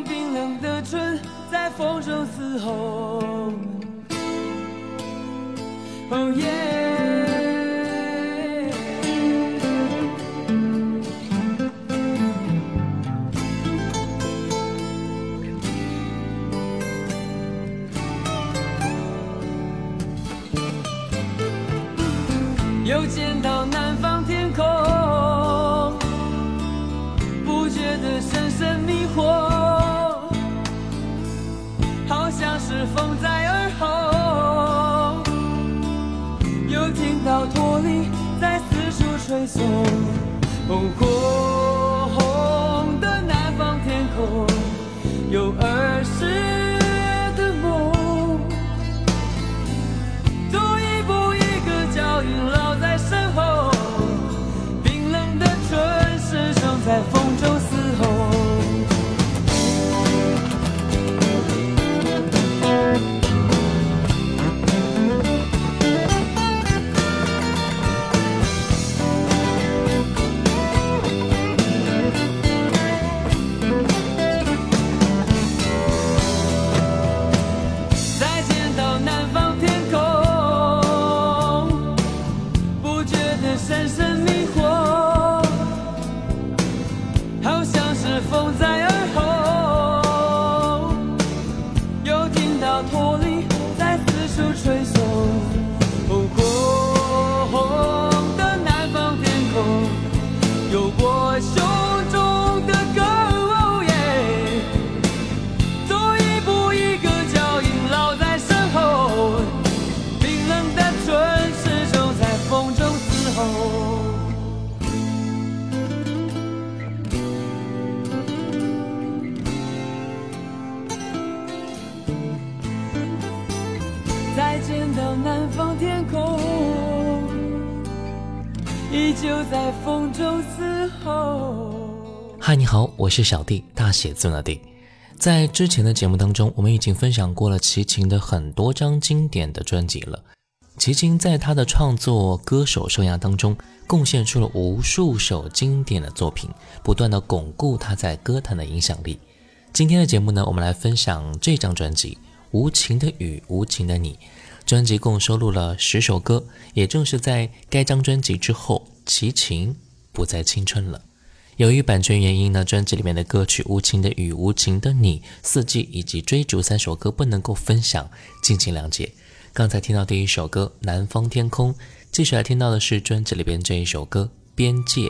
用冰冷的唇在风中嘶吼。哦耶！依旧在风中嘶吼。嗨，你好，我是小弟，大写字母的弟。在之前的节目当中，我们已经分享过了齐秦的很多张经典的专辑了。齐秦在他的创作歌手生涯当中，贡献出了无数首经典的作品，不断的巩固他在歌坛的影响力。今天的节目呢，我们来分享这张专辑《无情的雨，无情的你》。专辑共收录了十首歌，也正是在该张专辑之后，齐秦不再青春了。由于版权原因呢，专辑里面的歌曲《无情的雨》《无情的你》《四季》以及《追逐》三首歌不能够分享，敬请谅解。刚才听到第一首歌《南方天空》，继续来听到的是专辑里边这一首歌《边界》。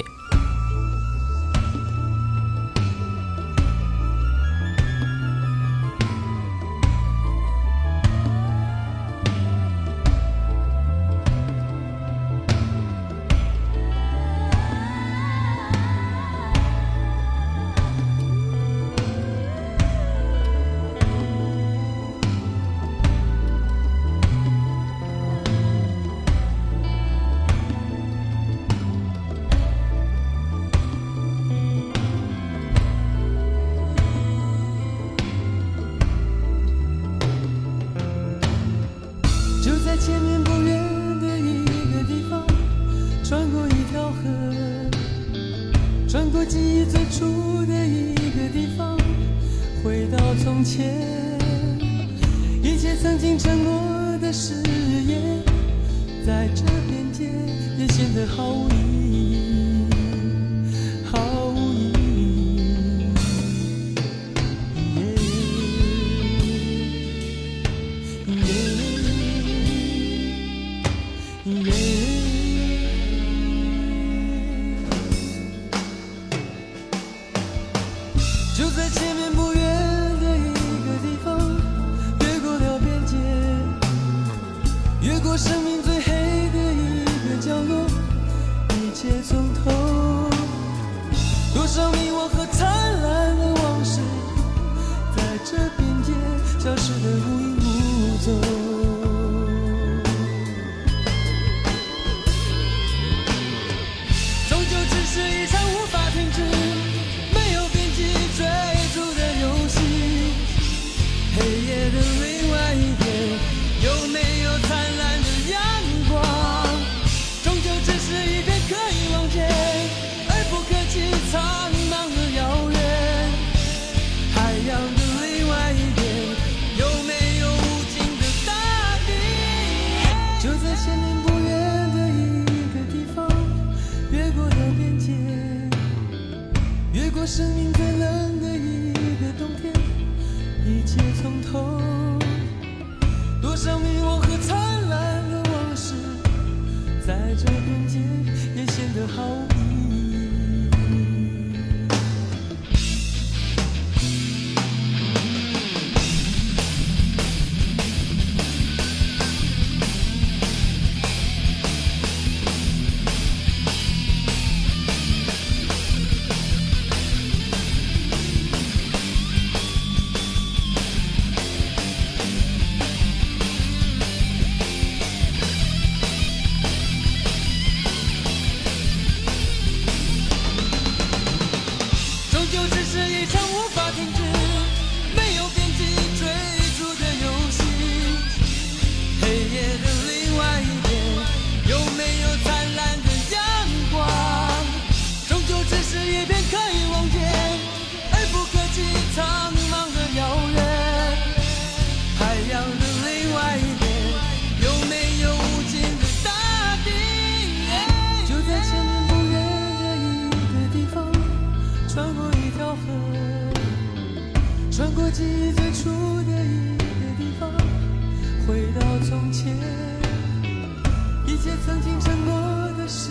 曾经承诺的誓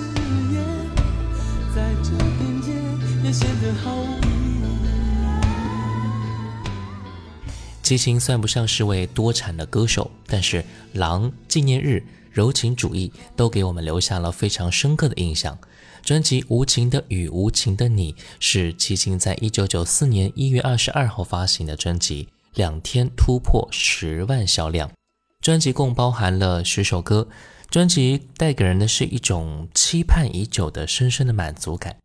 言，在这边界也显得毫无意义。齐秦算不上是位多产的歌手，但是《狼》纪念日、柔情主义都给我们留下了非常深刻的印象。专辑《无情的雨，无情的你》是齐秦在一九九四年一月二十二号发行的专辑，两天突破十万销量。专辑共包含了十首歌，专辑带给人的是一种期盼已久的深深的满足感。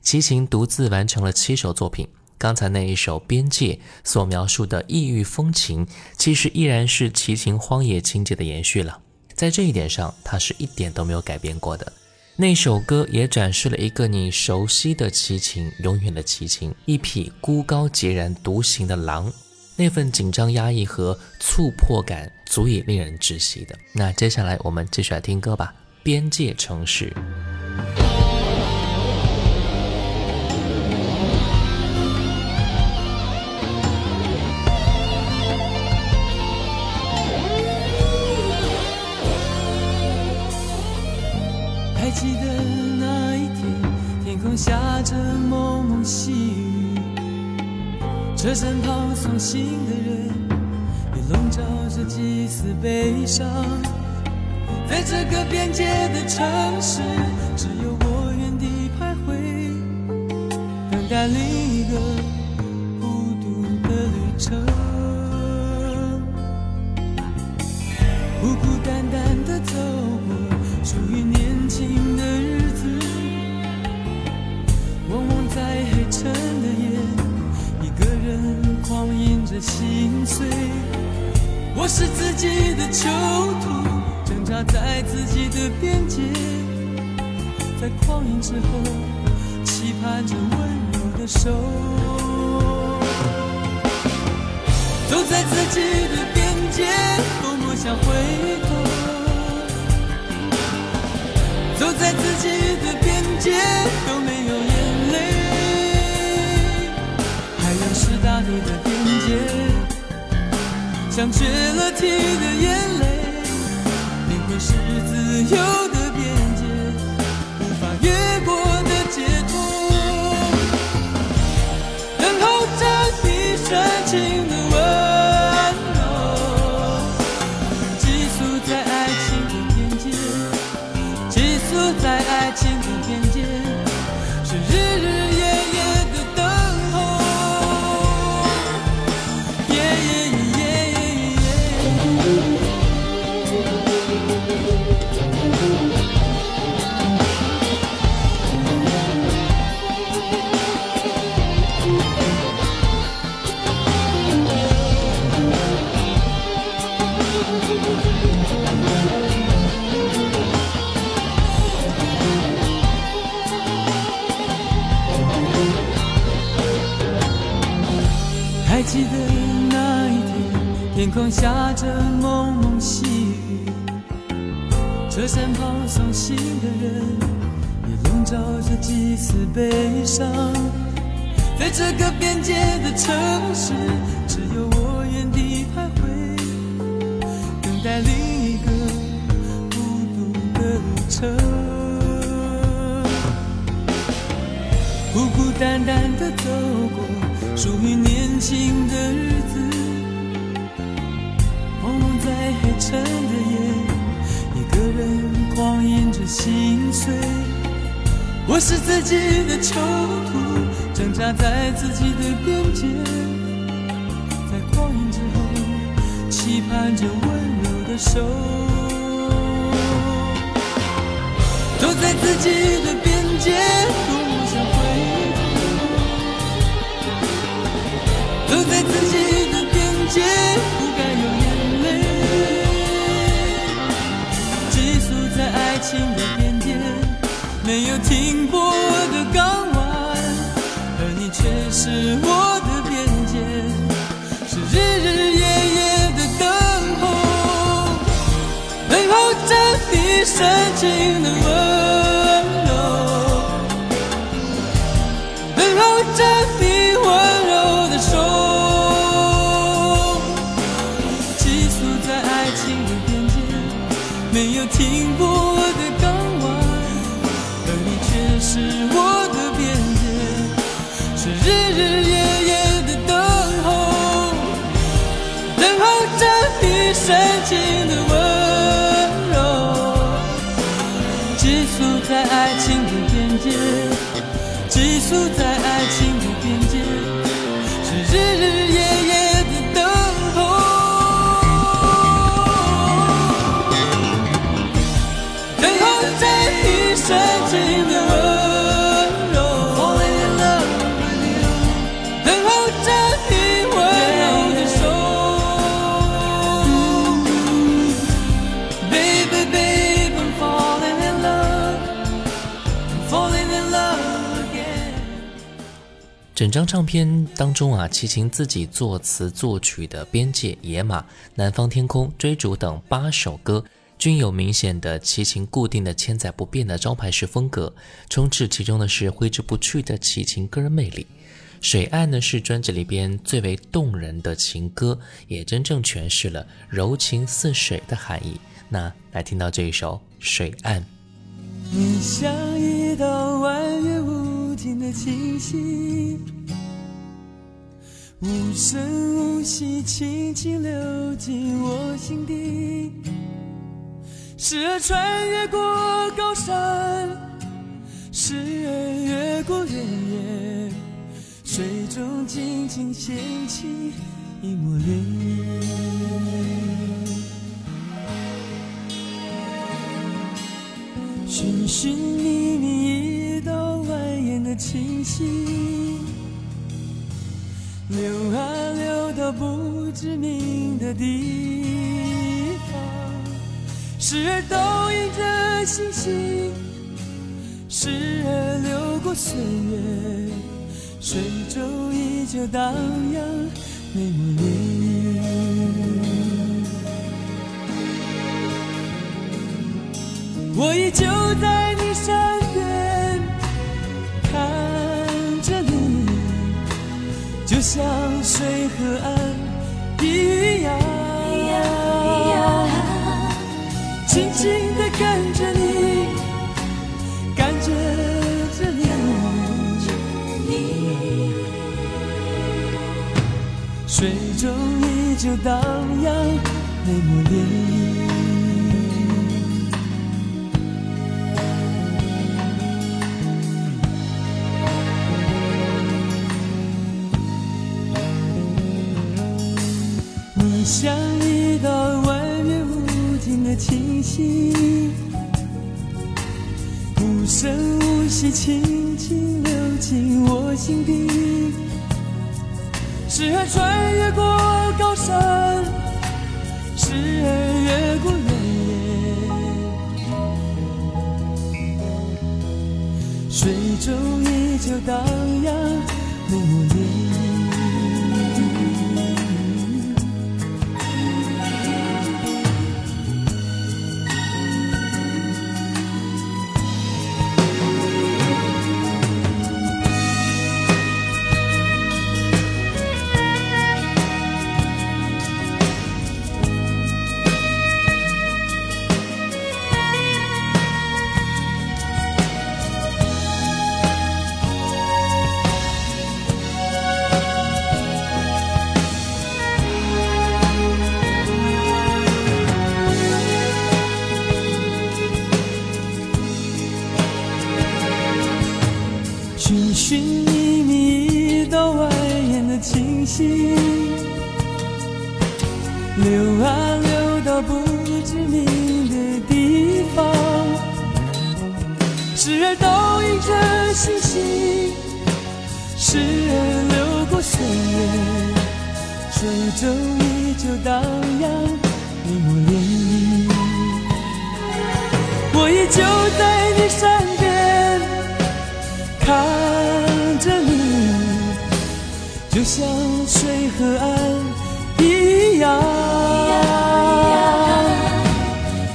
齐秦独自完成了七首作品，刚才那一首《边界》所描述的异域风情，其实依然是齐秦荒野情节的延续了。在这一点上，他是一点都没有改变过的。那首歌也展示了一个你熟悉的齐秦，永远的齐秦，一匹孤高孑然独行的狼，那份紧张压抑和促迫感，足以令人窒息的。那接下来我们继续来听歌吧，《边界城市》。悲伤。在这个边界的城市，我是自己的囚徒，挣扎在自己的边界，在狂饮之后，期盼着温柔的手。走在自己的边界，多么想回头。走在自己的边界，都没有眼泪。海洋是大地的边界，像缺了体的眼泪。灵魂是自由的边界，无法越过的解脱。等候着一瞬情下着蒙蒙细雨，车站旁送行的人也笼罩着几丝悲伤。在这个边界的城市，只有我原地徘徊，等待另一个孤独的旅程。孤孤单单的走过属于年轻的日沉的夜，一个人狂饮着心碎。我是自己的囚徒。挣扎在自己的边界，在狂饮之后，期盼着温柔的手。走在自己的边界，多么想回头。走在自己的边界，不该有情的边界，没有停泊的港湾。而你却是我的边界，是日日夜夜的等候，等候着你深情的整张唱片当中啊，齐秦自己作词作曲的《边界》《野马》《南方天空》《追逐》等八首歌，均有明显的齐秦固定的千载不变的招牌式风格，充斥其中的是挥之不去的齐秦个人魅力。《水岸》呢是专辑里边最为动人的情歌，也真正诠释了柔情似水的含义。那来听到这一首《水岸》。你像一道弯月无尽的清晰，无声无息，轻轻流进我心底。时而穿越过高山，时而越过原野，水中静静掀起一抹涟漪。寻寻觅觅，一道蜿蜒的清晰，流啊流到不知名的地，时而倒映着星星，时而流过岁月，水中依旧荡漾那抹涟。我依旧在你身边，看着你，就像水和岸一样，静静地看着你，感觉着你，水中依旧荡漾那抹涟漪。清晰，无声无息，轻轻流进我心底。时而穿越过高山，时而越过原野，水中依旧荡漾那抹水中依旧荡漾，一抹涟漪。我依旧在你身边，看着你，就像水和岸一样，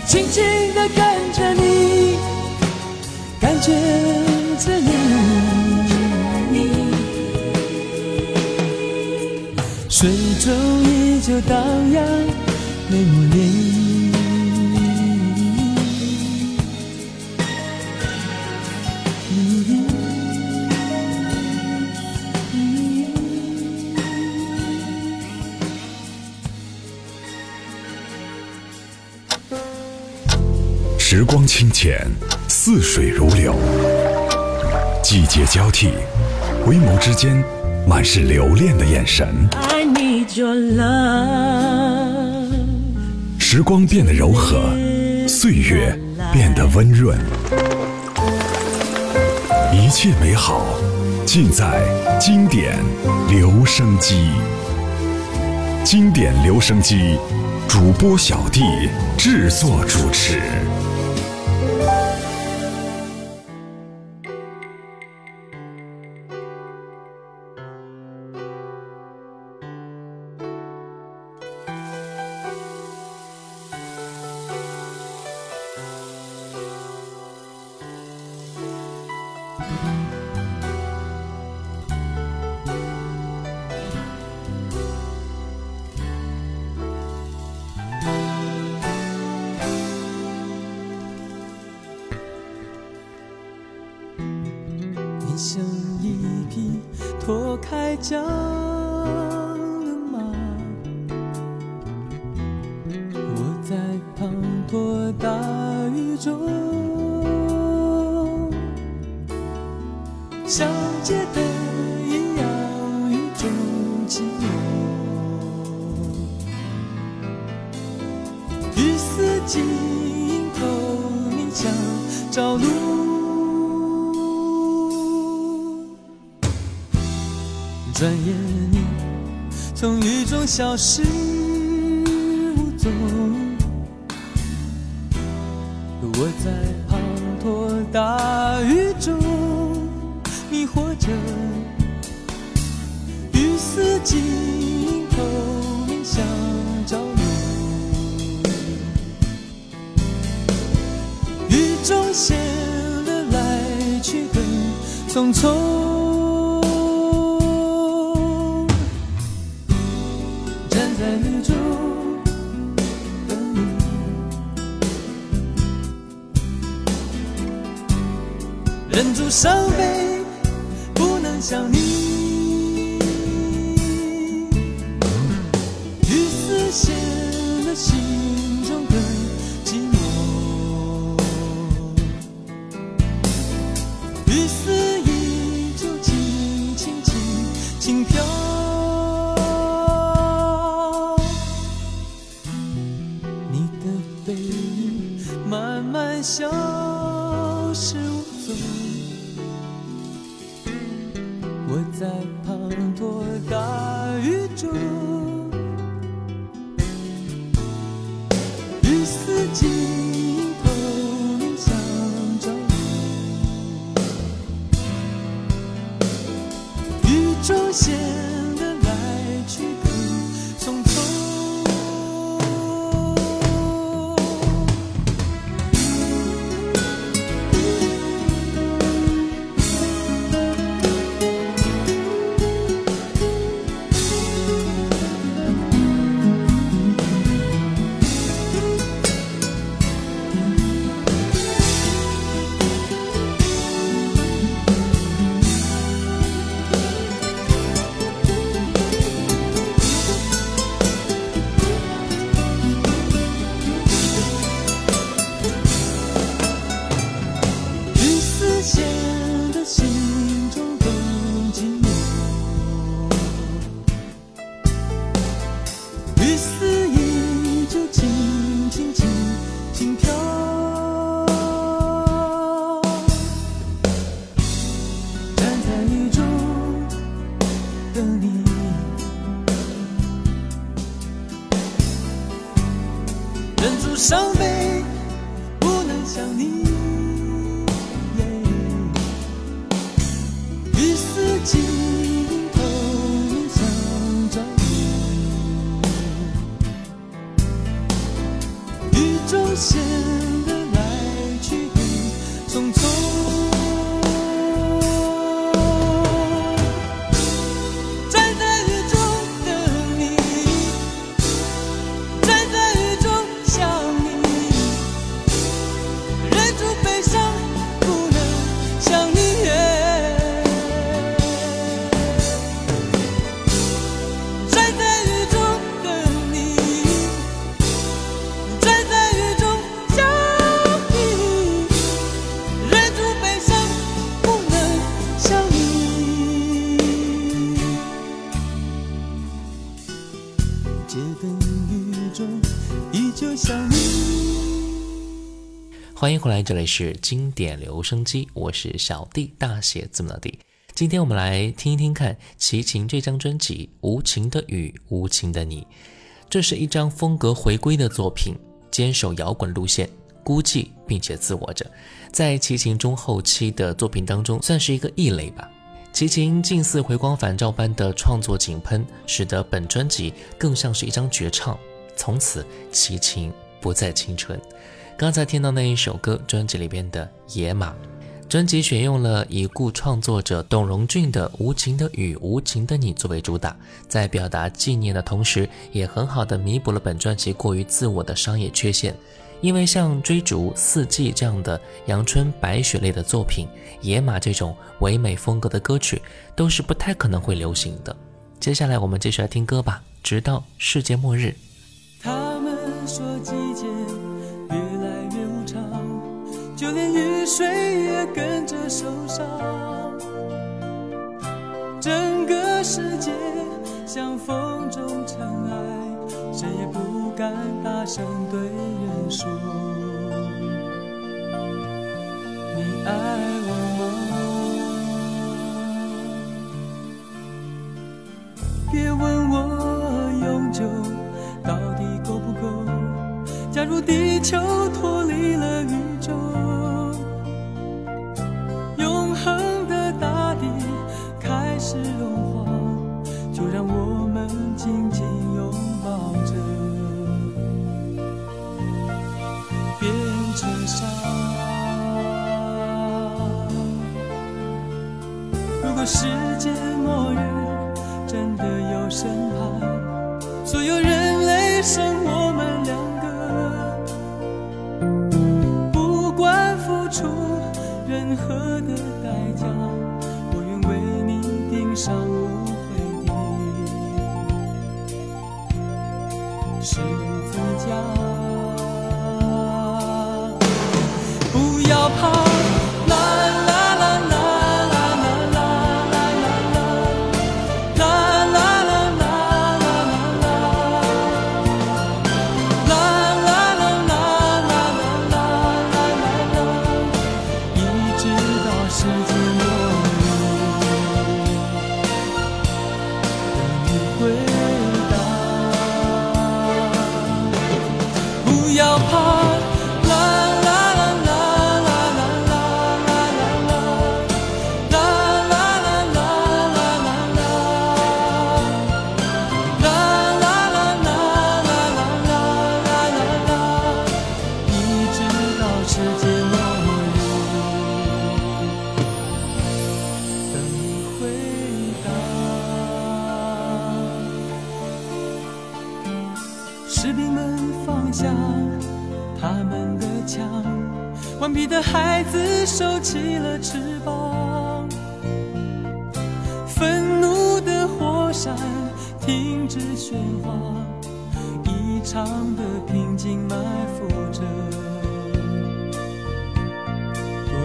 轻轻地看着你，感觉水中依旧荡漾，没抹涟漪。时光清浅，似水如流；季节交替，回眸之间满是留恋的眼神。Your love，时光变得柔和，岁月变得温润，一切美好尽在经典留声机。经典留声机，主播小弟制作主持。像街灯一样雨中寂寞。雨丝晶透明，像朝露。转眼你从雨中消失无踪，心透明，像朝露。雨中显得来去很匆匆。站在雨中等你，忍住伤悲，不能想你。这里是经典留声机，我是小弟，大写字母的弟。今天我们来听一听看齐秦这张专辑《无情的雨，无情的你》，这是一张风格回归的作品，坚守摇滚路线，孤寂并且自我着，在齐秦中后期的作品当中算是一个异类吧。齐秦近似回光返照般的创作井喷，使得本专辑更像是一张绝唱。从此，齐秦不再青春。刚才听到那一首歌，专辑里边的《野马》，专辑选用了已故创作者董荣俊的《无情的雨，无情的你》作为主打，在表达纪念的同时，也很好的弥补了本专辑过于自我的商业缺陷。因为像《追逐》《四季》这样的阳春白雪类的作品，《野马》这种唯美风格的歌曲，都是不太可能会流行的。接下来我们继续来听歌吧，直到世界末日。他们说季节，就连雨水也跟着受伤。整个世界像风中尘埃，谁也不敢大声对人说。你爱我吗？别问我永久到底够不够。假如地球脱离了宇宙，do.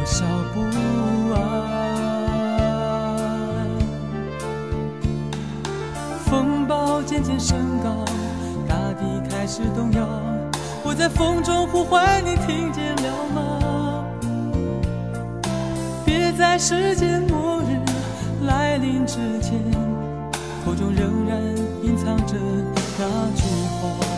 多少不安。风暴渐渐升高，大地开始动摇。我在风中呼唤你，听见了吗？别在世界末日来临之前，口中仍然隐藏着那句话。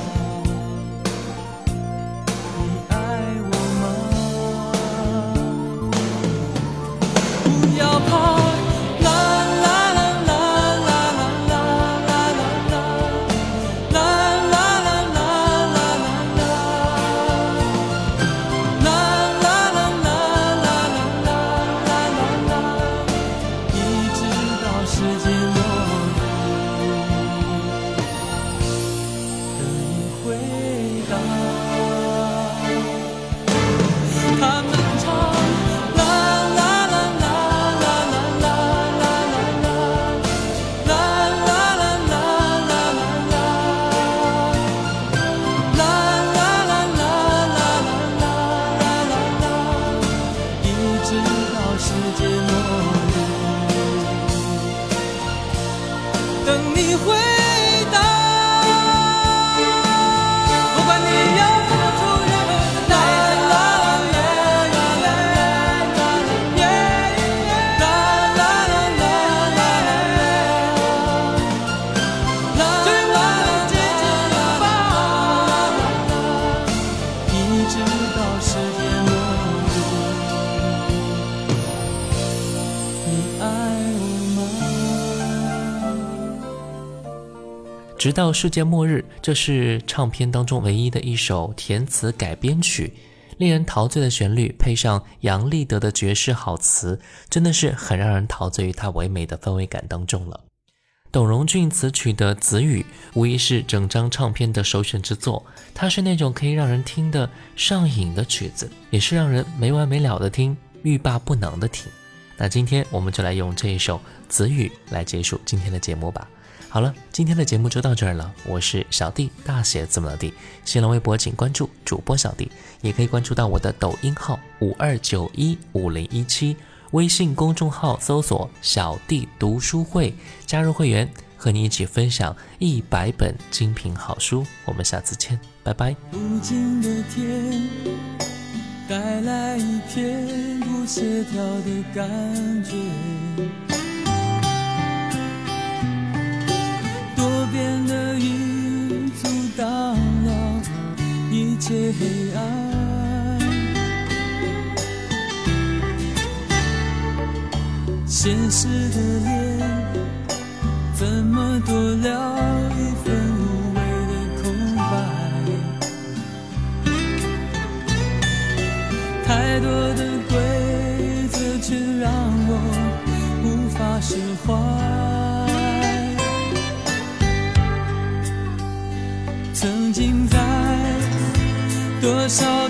直到世界末日，这是唱片当中唯一的一首填词改编曲，令人陶醉的旋律配上杨立德的绝世好词，真的是很让人陶醉于它唯美的氛围感当中了。董荣俊词曲的《子语》无疑是整张唱片的首选之作，它是那种可以让人听得上瘾的曲子，也是让人没完没了的听，欲罢不能的听。那今天我们就来用这一首《子语》来结束今天的节目吧。好了，今天的节目就到这儿了。我是小弟，大写字母的弟。新浪微博请关注主播小弟，也可以关注到我的抖音号五二九一五零一七，微信公众号搜索“小弟读书会”，加入会员，和你一起分享一百本精品好书。我们下次见，拜拜。无尽的天带来一片不协调的感觉，一切黑暗，现实的脸怎么多了一份无谓的空白？太多的规则却让我无法释怀。so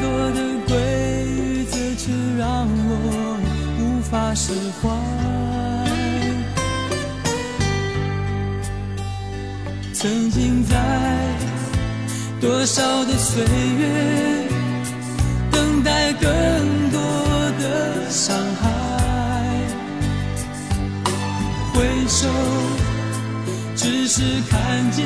多的规则却让我无法释怀。曾经在多少的岁月，等待更多的伤害。回首，只是看见